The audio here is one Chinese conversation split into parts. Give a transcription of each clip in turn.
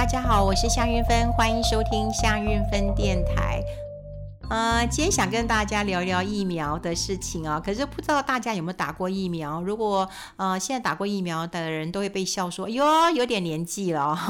大家好，我是夏韵芬，欢迎收听夏韵芬电台。呃，今天想跟大家聊聊疫苗的事情啊，可是不知道大家有没有打过疫苗？如果呃现在打过疫苗的人都会被笑说，哟，有点年纪了。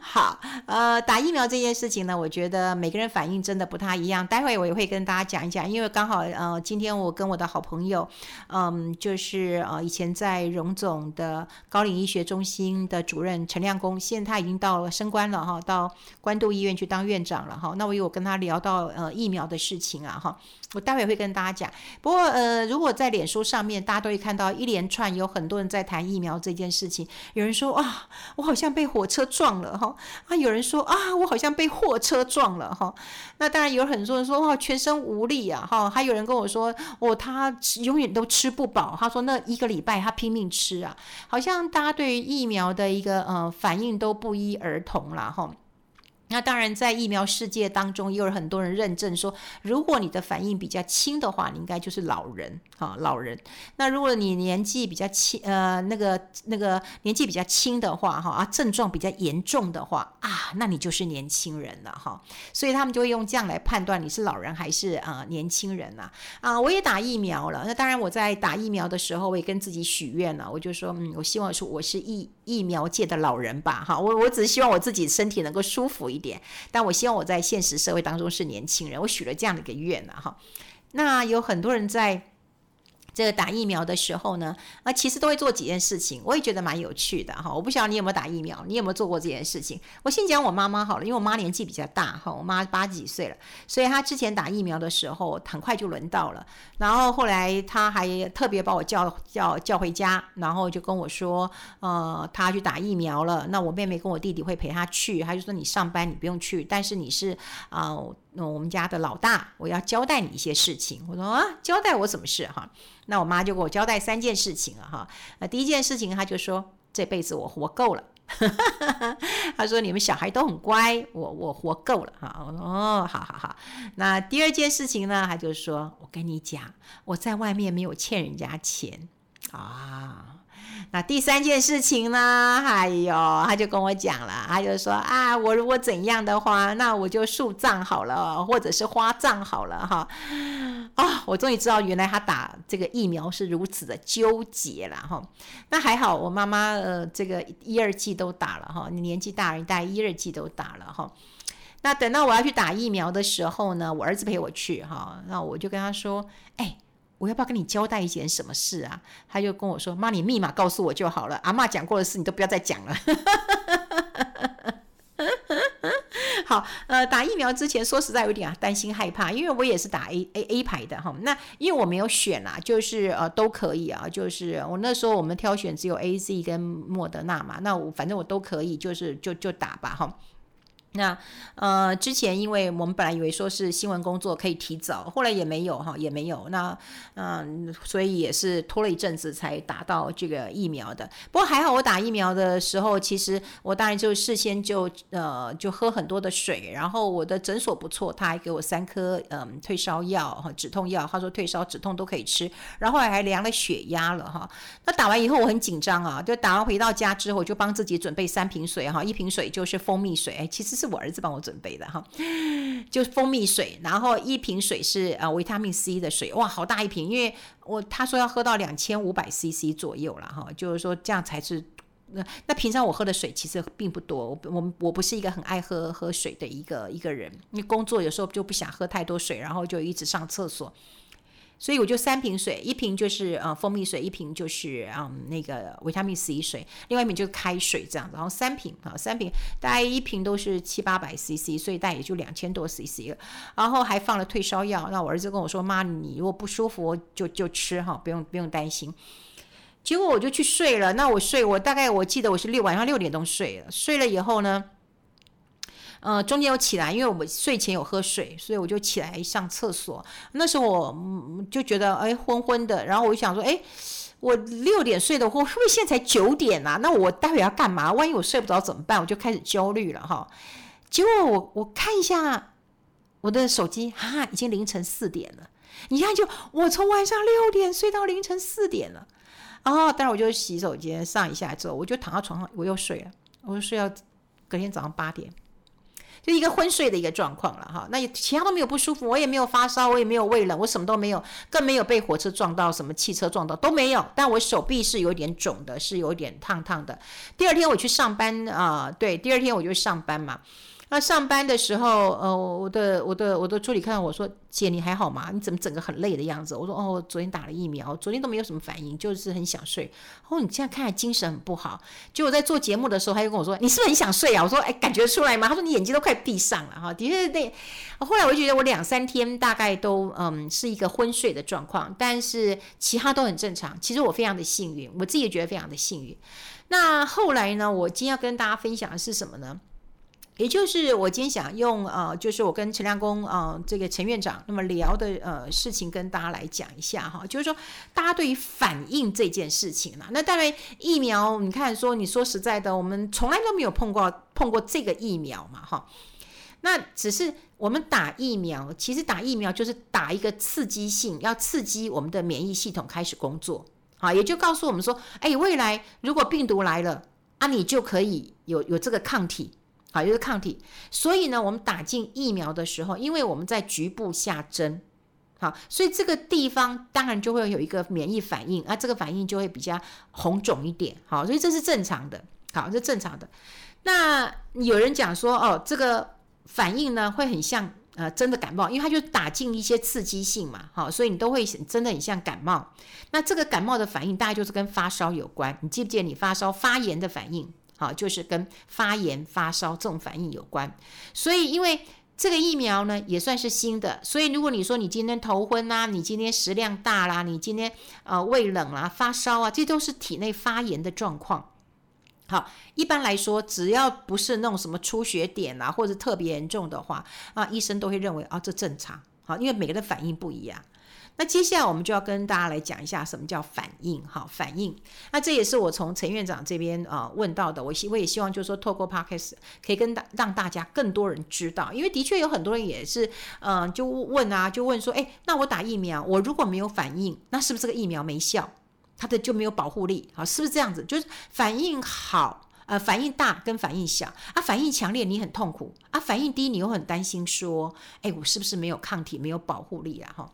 好，呃，打疫苗这件事情呢，我觉得每个人反应真的不太一样。待会我也会跟大家讲一讲，因为刚好呃，今天我跟我的好朋友，嗯，就是呃以前在荣总的高龄医学中心的主任陈亮公，现在他已经到了升官了哈，到关渡医院去当院长了哈。那我有。跟他聊到呃疫苗的事情啊哈，我待会会跟大家讲。不过呃，如果在脸书上面，大家都会看到一连串有很多人在谈疫苗这件事情。有人说啊，我好像被火车撞了哈啊，有人说啊，我好像被货车撞了哈。那当然有很多人说哇，全身无力啊哈。还有人跟我说，哦，他永远都吃不饱。他说那一个礼拜他拼命吃啊，好像大家对于疫苗的一个呃反应都不一而同了哈。那当然，在疫苗世界当中，也有很多人认证说，如果你的反应比较轻的话，你应该就是老人啊，老人。那如果你年纪比较轻，呃，那个那个年纪比较轻的话，哈啊，症状比较严重的话啊，那你就是年轻人了哈。所以他们就会用这样来判断你是老人还是啊年轻人呐。啊，我也打疫苗了。那当然，我在打疫苗的时候，我也跟自己许愿了，我就说，嗯，我希望说我是疫疫苗界的老人吧，哈。我我只希望我自己身体能够舒服一点。但我希望我在现实社会当中是年轻人，我许了这样的一个愿了哈。那有很多人在。这个打疫苗的时候呢，啊，其实都会做几件事情，我也觉得蛮有趣的哈。我不晓得你有没有打疫苗，你有没有做过这件事情？我先讲我妈妈好了，因为我妈年纪比较大哈，我妈八十几岁了，所以她之前打疫苗的时候很快就轮到了。然后后来她还特别把我叫叫叫回家，然后就跟我说，呃，她去打疫苗了。那我妹妹跟我弟弟会陪她去，她就说你上班你不用去，但是你是啊。那我们家的老大，我要交代你一些事情。我说啊，交代我什么事哈？那我妈就给我交代三件事情了哈。那第一件事情，她就说这辈子我活够了。她说你们小孩都很乖，我我活够了哈。我说哦，好好好。那第二件事情呢，她就说我跟你讲，我在外面没有欠人家钱啊。那第三件事情呢？哎呦，他就跟我讲了，他就说啊，我如果怎样的话，那我就树葬好了，或者是花葬好了哈。啊、哦，我终于知道原来他打这个疫苗是如此的纠结了哈。那还好，我妈妈呃这个一二季都打了哈，你年纪大人大概一二季都打了哈。那等到我要去打疫苗的时候呢，我儿子陪我去哈，那我就跟他说，哎。我要不要跟你交代一件什么事啊？他就跟我说：“妈，你密码告诉我就好了。阿嬷讲过的事你都不要再讲了。”好，呃，打疫苗之前说实在有点啊担心害怕，因为我也是打 A A A 牌的哈。那因为我没有选啦，就是呃都可以啊，就是我那时候我们挑选只有 A Z 跟莫德纳嘛，那我反正我都可以，就是就就打吧哈。那呃，之前因为我们本来以为说是新闻工作可以提早，后来也没有哈，也没有。那嗯、所以也是拖了一阵子才打到这个疫苗的。不过还好，我打疫苗的时候，其实我当然就事先就呃就喝很多的水，然后我的诊所不错，他还给我三颗嗯、退烧药和止痛药，他说退烧止痛都可以吃，然后还量了血压了哈。那打完以后我很紧张啊，就打完回到家之后，我就帮自己准备三瓶水哈，一瓶水就是蜂蜜水，哎，其实。是我儿子帮我准备的哈，就是蜂蜜水，然后一瓶水是呃维他命 C 的水，哇，好大一瓶，因为我他说要喝到两千五百 CC 左右了哈，就是说这样才是那那平常我喝的水其实并不多，我我我不是一个很爱喝喝水的一个一个人，因为工作有时候就不想喝太多水，然后就一直上厕所。所以我就三瓶水，一瓶就是呃蜂蜜水，一瓶就是嗯那个维他命 C 水，另外一瓶就是开水这样子，然后三瓶啊三瓶，大概一瓶都是七八百 CC，所以大概也就两千多 CC 了，然后还放了退烧药。那我儿子跟我说：“妈，你如果不舒服就就吃哈，不用不用担心。”结果我就去睡了。那我睡，我大概我记得我是六晚上六点钟睡了，睡了以后呢。呃，中间有起来，因为我们睡前有喝水，所以我就起来上厕所。那时候我就觉得哎昏昏的，然后我就想说，哎，我六点睡的，我会不会现在才九点啊？那我待会要干嘛？万一我睡不着怎么办？我就开始焦虑了哈。结果我我看一下我的手机，哈，已经凌晨四点了。你看，就我从晚上六点睡到凌晨四点了。然后，待会我就洗手间上一下之后，我就躺到床上，我又睡了。我就睡到隔天早上八点。就一个昏睡的一个状况了哈，那其他都没有不舒服，我也没有发烧，我也没有胃冷，我什么都没有，更没有被火车撞到，什么汽车撞到都没有。但我手臂是有点肿的，是有点烫烫的。第二天我去上班啊、对，第二天我就上班嘛。那上班的时候，呃，我的我的我的助理看到我说：“姐，你还好吗？你怎么整个很累的样子？”我说：“哦，昨天打了疫苗，昨天都没有什么反应，就是很想睡。”哦，你现在看来精神很不好。就我在做节目的时候，他就跟我说：“你是不是很想睡啊？”我说：“哎，感觉出来吗？”他说：“你眼睛都快闭上了。”哈，的确对。后来我就觉得我两三天大概都嗯是一个昏睡的状况，但是其他都很正常。其实我非常的幸运，我自己也觉得非常的幸运。那后来呢，我今天要跟大家分享的是什么呢？也就是我今天想用呃，就是我跟陈亮公啊、呃，这个陈院长那么聊的呃事情，跟大家来讲一下哈。就是说，大家对于反应这件事情啦，那当然疫苗，你看说你说实在的，我们从来都没有碰过碰过这个疫苗嘛哈。那只是我们打疫苗，其实打疫苗就是打一个刺激性，要刺激我们的免疫系统开始工作啊，也就告诉我们说，哎，未来如果病毒来了啊，你就可以有有这个抗体。好，就是抗体。所以呢，我们打进疫苗的时候，因为我们在局部下针，好，所以这个地方当然就会有一个免疫反应，啊，这个反应就会比较红肿一点，好，所以这是正常的，好，这是正常的。那有人讲说，哦，这个反应呢会很像呃真的感冒，因为它就打进一些刺激性嘛，好，所以你都会真的很像感冒。那这个感冒的反应大概就是跟发烧有关，你记不记得你发烧发炎的反应？好，就是跟发炎、发烧这种反应有关。所以，因为这个疫苗呢也算是新的，所以如果你说你今天头昏啊，你今天食量大啦，你今天呃胃冷啦、发烧啊，这都是体内发炎的状况。好，一般来说，只要不是那种什么出血点啊，或者特别严重的话啊，医生都会认为啊，这正常。好，因为每个人反应不一样。那接下来我们就要跟大家来讲一下什么叫反应，哈，反应。那这也是我从陈院长这边啊、呃、问到的，我希我也希望就是说透过 Podcast 可以跟大让大家更多人知道，因为的确有很多人也是，嗯、就问啊，就问说，哎，那我打疫苗，我如果没有反应，那是不是这个疫苗没效？它的就没有保护力，好，是不是这样子？就是反应好，呃，反应大跟反应小啊，反应强烈你很痛苦啊，反应低你又很担心说，哎，我是不是没有抗体，没有保护力啊？哈。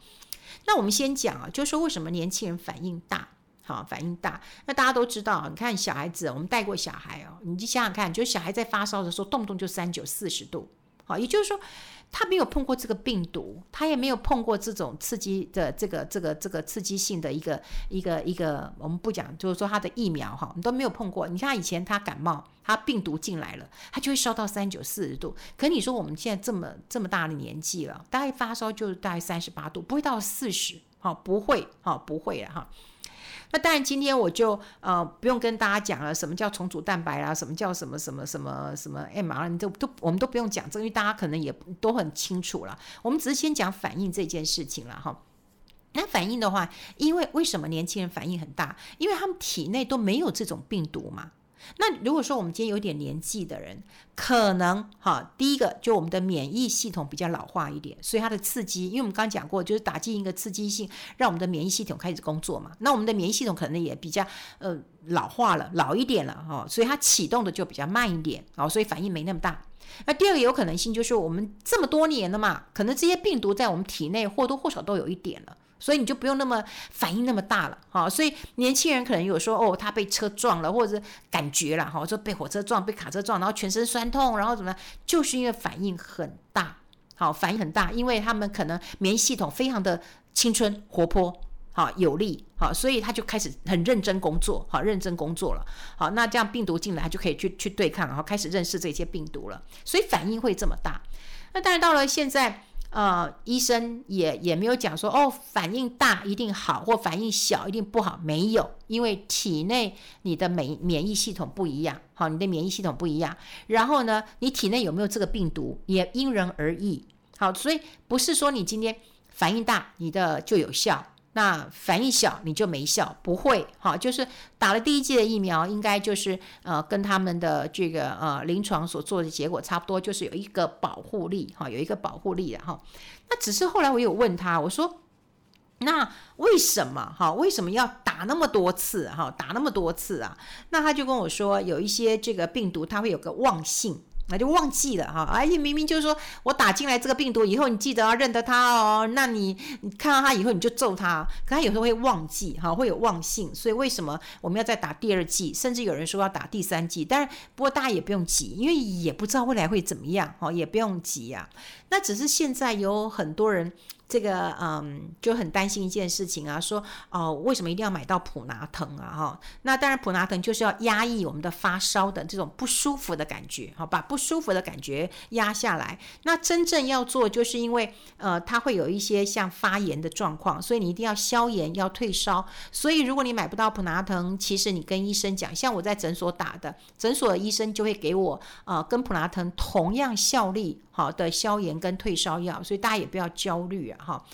那我们先讲啊，就是说为什么年轻人反应大？好，反应大。那大家都知道，你看小孩子，我们带过小孩哦，你就想想看，就是小孩在发烧的时候，动不动就三九四十度。好，也就是说。他没有碰过这个病毒，他也没有碰过这种刺激的这个这个这个刺激性的一个一个一个，我们不讲，就是说他的疫苗哈，你都没有碰过。你看以前他感冒，他病毒进来了，他就会烧到三九四十度。可你说我们现在这么这么大的年纪了，大概发烧就是大概三十八度，不会到四十，好，不会，好，不会了哈。那当然，今天我就呃不用跟大家讲了，什么叫重组蛋白啦，什么叫什么什么什么什么 mRNA，你都都我们都不用讲，这因为大家可能也都很清楚了。我们只是先讲反应这件事情了哈。那反应的话，因为为什么年轻人反应很大？因为他们体内都没有这种病毒嘛。那如果说我们今天有点年纪的人，可能哈，第一个就我们的免疫系统比较老化一点，所以它的刺激，因为我们刚刚讲过，就是打进一个刺激性，让我们的免疫系统开始工作嘛。那我们的免疫系统可能也比较呃老化了，老一点了哈，所以它启动的就比较慢一点，哦，所以反应没那么大。那第二个有可能性就是我们这么多年了嘛，可能这些病毒在我们体内或多或少都有一点了。所以你就不用那么反应那么大了，哈。所以年轻人可能有说，哦，他被车撞了，或者是感觉了，哈，说被火车撞、被卡车撞，然后全身酸痛，然后怎么样？就是因为反应很大，好，反应很大，因为他们可能免疫系统非常的青春活泼，好，有力，好，所以他就开始很认真工作，好，认真工作了，好，那这样病毒进来，他就可以去去对抗，然后开始认识这些病毒了，所以反应会这么大。那当然到了现在。呃，医生也也没有讲说哦，反应大一定好，或反应小一定不好，没有，因为体内你的免免疫系统不一样，好，你的免疫系统不一样，然后呢，你体内有没有这个病毒也因人而异，好，所以不是说你今天反应大，你的就有效。那反应小你就没效，不会哈，就是打了第一剂的疫苗，应该就是呃跟他们的这个呃临床所做的结果差不多，就是有一个保护力哈，有一个保护力的哈。那只是后来我有问他，我说那为什么哈？为什么要打那么多次哈？打那么多次啊？那他就跟我说，有一些这个病毒它会有个忘性。那就忘记了哈，而且，明明就是说我打进来这个病毒以后，你记得要认得它哦。那你你看到它以后，你就揍它。可它有时候会忘记哈，会有忘性。所以为什么我们要再打第二剂？甚至有人说要打第三剂。但是不过大家也不用急，因为也不知道未来会怎么样哈，也不用急啊。那只是现在有很多人。这个嗯，就很担心一件事情啊，说哦，为什么一定要买到普拿疼啊？哈，那当然普拿疼就是要压抑我们的发烧的这种不舒服的感觉，好，把不舒服的感觉压下来。那真正要做，就是因为呃，它会有一些像发炎的状况，所以你一定要消炎，要退烧。所以如果你买不到普拿疼，其实你跟医生讲，像我在诊所打的，诊所的医生就会给我呃，跟普拿疼同样效力好的消炎跟退烧药，所以大家也不要焦虑啊。哈，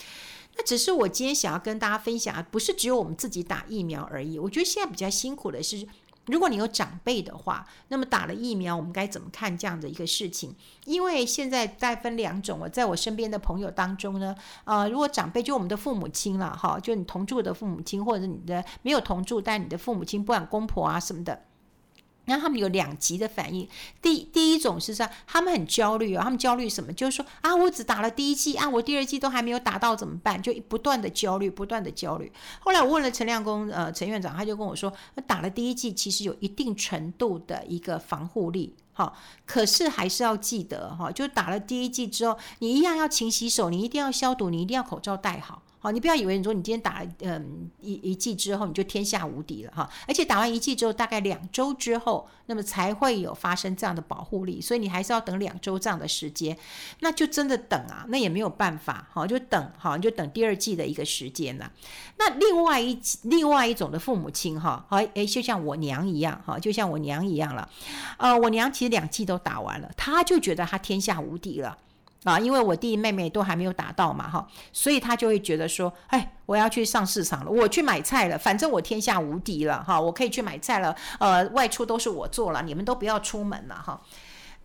那只是我今天想要跟大家分享，不是只有我们自己打疫苗而已。我觉得现在比较辛苦的是，如果你有长辈的话，那么打了疫苗，我们该怎么看这样的一个事情？因为现在再分两种，我在我身边的朋友当中呢，呃，如果长辈就我们的父母亲了，哈，就你同住的父母亲，或者你的没有同住，但你的父母亲，不管公婆啊什么的。那他们有两极的反应，第第一种是说他们很焦虑、哦，他们焦虑什么？就是说啊，我只打了第一剂啊，我第二剂都还没有打到怎么办？就不断的焦虑，不断的焦虑。后来我问了陈亮公，呃，陈院长，他就跟我说，打了第一剂其实有一定程度的一个防护力，哈、可是还是要记得哈、就打了第一剂之后，你一样要勤洗手，你一定要消毒，你一定要口罩戴好。好，你不要以为你说你今天打嗯一一剂之后你就天下无敌了哈，而且打完一剂之后大概两周之后，那么才会有发生这样的保护力，所以你还是要等两周这样的时间，那就真的等啊，那也没有办法，好就等，好你就等第二剂的一个时间了。那另外一另外一种的父母亲哈，好诶，就像我娘一样哈，就像我娘一样了，呃，我娘其实两剂都打完了，她就觉得她天下无敌了。啊，因为我弟弟妹妹都还没有打到嘛，哈，所以他就会觉得说，哎，我要去上市场了，我去买菜了，反正我天下无敌了，哈，我可以去买菜了，呃，外出都是我做了，你们都不要出门了，哈。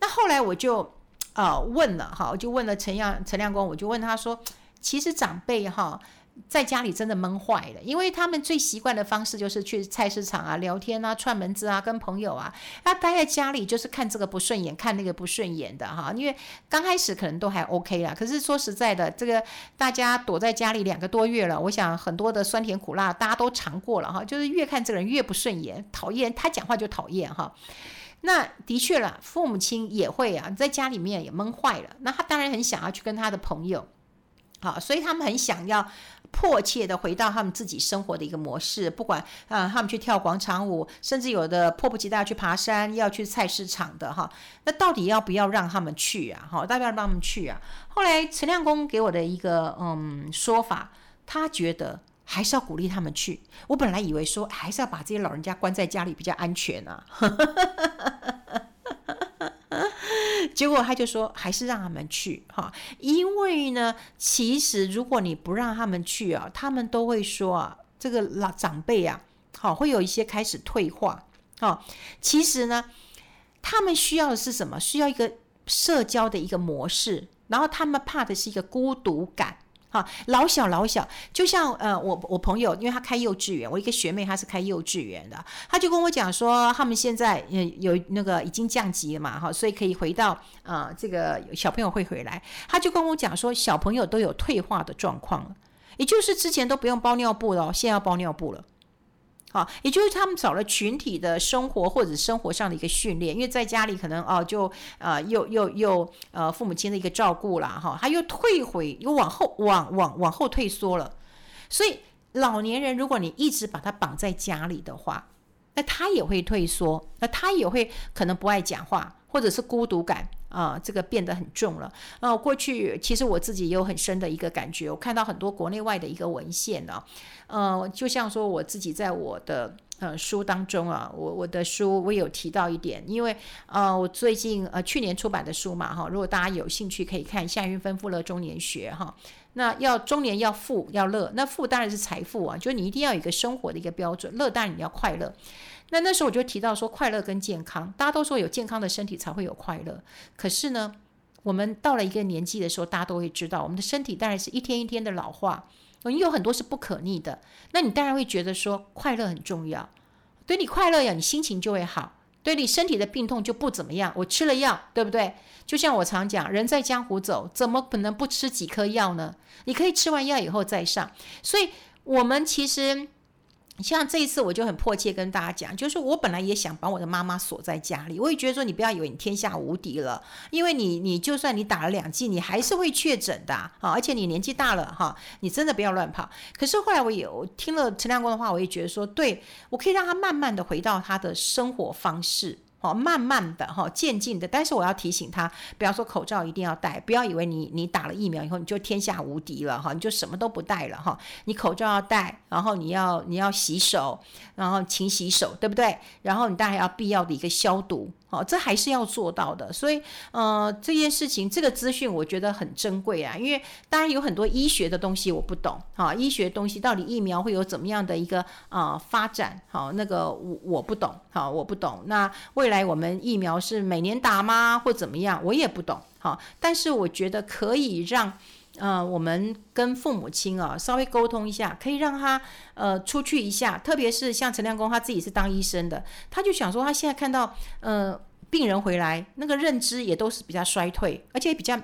那后来我就呃问了，哈，我就问了陈亮陈亮公，我就问他说，其实长辈哈。在家里真的闷坏了，因为他们最习惯的方式就是去菜市场啊、聊天啊、串门子啊、跟朋友啊。那待在家里就是看这个不顺眼，看那个不顺眼的哈。因为刚开始可能都还 OK 啦，可是说实在的，这个大家躲在家里两个多月了，我想很多的酸甜苦辣大家都尝过了哈。就是越看这个人越不顺眼，讨厌他讲话就讨厌哈。那的确了，父母亲也会啊，在家里面也闷坏了。那他当然很想要去跟他的朋友。好，所以他们很想要迫切的回到他们自己生活的一个模式，不管啊，他们去跳广场舞，甚至有的迫不及待要去爬山，要去菜市场的哈。那到底要不要让他们去啊？哈，要不要让他们去啊？后来陈亮公给我的一个嗯说法，他觉得还是要鼓励他们去。我本来以为说还是要把这些老人家关在家里比较安全啊。结果他就说，还是让他们去哈，因为呢，其实如果你不让他们去啊，他们都会说啊，这个老长辈啊，好，会有一些开始退化。哈，其实呢，他们需要的是什么？需要一个社交的一个模式，然后他们怕的是一个孤独感。哈，老小老小，就像呃，我我朋友，因为他开幼稚园，我一个学妹，她是开幼稚园的，他就跟我讲说，他们现在有那个已经降级了嘛，哈，所以可以回到啊，这个小朋友会回来，他就跟我讲说，小朋友都有退化的状况了，也就是之前都不用包尿布了，现在要包尿布了。好，也就是他们找了群体的生活或者生活上的一个训练，因为在家里可能哦，就呃又又又呃父母亲的一个照顾啦，哈，他又退回又往后往往往后退缩了。所以老年人，如果你一直把他绑在家里的话，那他也会退缩，那他也会可能不爱讲话，或者是孤独感。啊，这个变得很重了。啊，过去其实我自己也有很深的一个感觉，我看到很多国内外的一个文献呢，呃，就像说我自己在我的呃书当中啊，我我的书我有提到一点，因为呃我最近呃去年出版的书嘛哈，如果大家有兴趣可以看《夏云芬富乐中年学》哈，那要中年要富要乐，那富当然是财富啊，就你一定要有一个生活的一个标准，乐当然你要快乐。那那时候我就提到说，快乐跟健康，大家都说有健康的身体才会有快乐。可是呢，我们到了一个年纪的时候，大家都会知道，我们的身体当然是一天一天的老化。你有很多是不可逆的，那你当然会觉得说快乐很重要。对你快乐呀，你心情就会好；对你身体的病痛就不怎么样。我吃了药，对不对？就像我常讲，人在江湖走，怎么可能不吃几颗药呢？你可以吃完药以后再上。所以，我们其实。像这一次，我就很迫切跟大家讲，就是我本来也想把我的妈妈锁在家里，我也觉得说，你不要以为你天下无敌了，因为你你就算你打了两剂，你还是会确诊的啊，而且你年纪大了哈，你真的不要乱跑。可是后来我有听了陈亮光的话，我也觉得说，对，我可以让他慢慢的回到他的生活方式。哦，慢慢的哈，渐进的，但是我要提醒他，比方说口罩一定要戴，不要以为你你打了疫苗以后你就天下无敌了哈，你就什么都不戴了哈，你口罩要戴，然后你要你要洗手，然后勤洗手，对不对？然后你当然要必要的一个消毒。哦，这还是要做到的，所以，呃，这件事情，这个资讯我觉得很珍贵啊，因为当然有很多医学的东西我不懂，哈，医学东西到底疫苗会有怎么样的一个啊、发展，好，那个我我不懂，好，我不懂。那未来我们疫苗是每年打吗，或怎么样，我也不懂，好，但是我觉得可以让。呃，我们跟父母亲啊稍微沟通一下，可以让他呃出去一下，特别是像陈亮公他自己是当医生的，他就想说他现在看到呃病人回来，那个认知也都是比较衰退，而且比较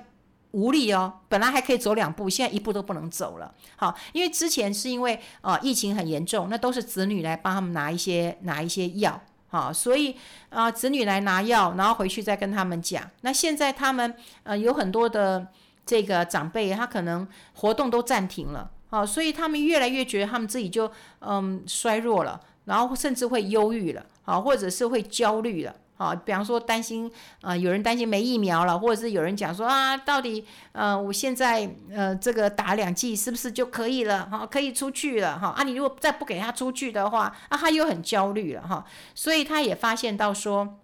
无力哦，本来还可以走两步，现在一步都不能走了。好，因为之前是因为呃疫情很严重，那都是子女来帮他们拿一些拿一些药，好，所以啊、子女来拿药，然后回去再跟他们讲。那现在他们呃有很多的。这个长辈他可能活动都暂停了，啊，所以他们越来越觉得他们自己就嗯衰弱了，然后甚至会忧郁了，啊，或者是会焦虑了，啊，比方说担心啊，有人担心没疫苗了，或者是有人讲说啊，到底呃我现在呃这个打两剂是不是就可以了，哈，可以出去了，哈，啊，你如果再不给他出去的话，啊，他又很焦虑了，哈，所以他也发现到说。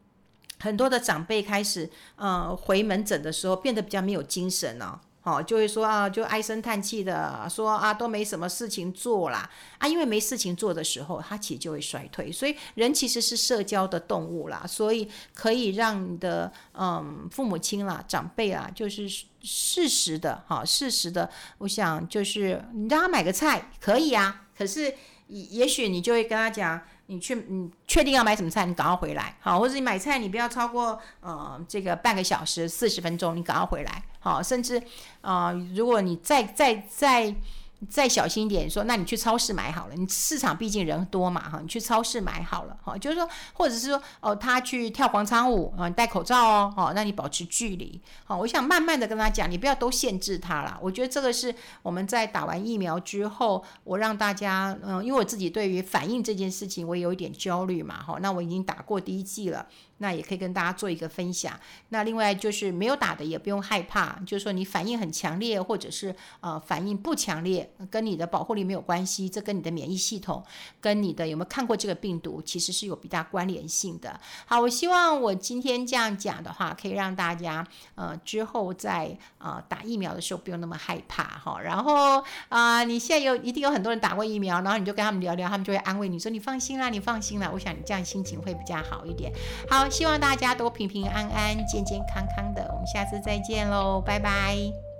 很多的长辈开始，呃，回门诊的时候变得比较没有精神了，哦，就会说啊，就唉声叹气的说啊，都没什么事情做啦，啊，因为没事情做的时候，他其实就会衰退。所以人其实是社交的动物啦，所以可以让你的嗯父母亲啦、长辈啊，就是适时的哈，适时的，我想就是你让他买个菜可以啊，可是也许你就会跟他讲。你去，你确定要买什么菜？你赶快回来，好，或者你买菜，你不要超过呃这个半个小时四十分钟，你赶快回来，好，甚至啊、如果你再再。再再小心一点，说，那你去超市买好了。你市场毕竟人多嘛，哈，你去超市买好了，哈，就是说，或者是说，哦，他去跳广场舞啊，你戴口罩哦，好，那你保持距离，好，我想慢慢的跟他讲，你不要都限制他了。我觉得这个是我们在打完疫苗之后，我让大家，嗯，因为我自己对于反应这件事情，我有一点焦虑嘛，哈，那我已经打过第一剂了。那也可以跟大家做一个分享。那另外就是没有打的也不用害怕，就是说你反应很强烈，或者是呃反应不强烈，跟你的保护力没有关系，这跟你的免疫系统，跟你的有没有看过这个病毒，其实是有比较关联性的。好，我希望我今天这样讲的话，可以让大家呃之后在呃打疫苗的时候不用那么害怕哈。然后啊、你现在有一定有很多人打过疫苗，然后你就跟他们聊聊，他们就会安慰你说你放心啦，你放心啦。我想你这样心情会比较好一点。好。希望大家都平平安安、健健康康的。我们下次再见喽，拜拜。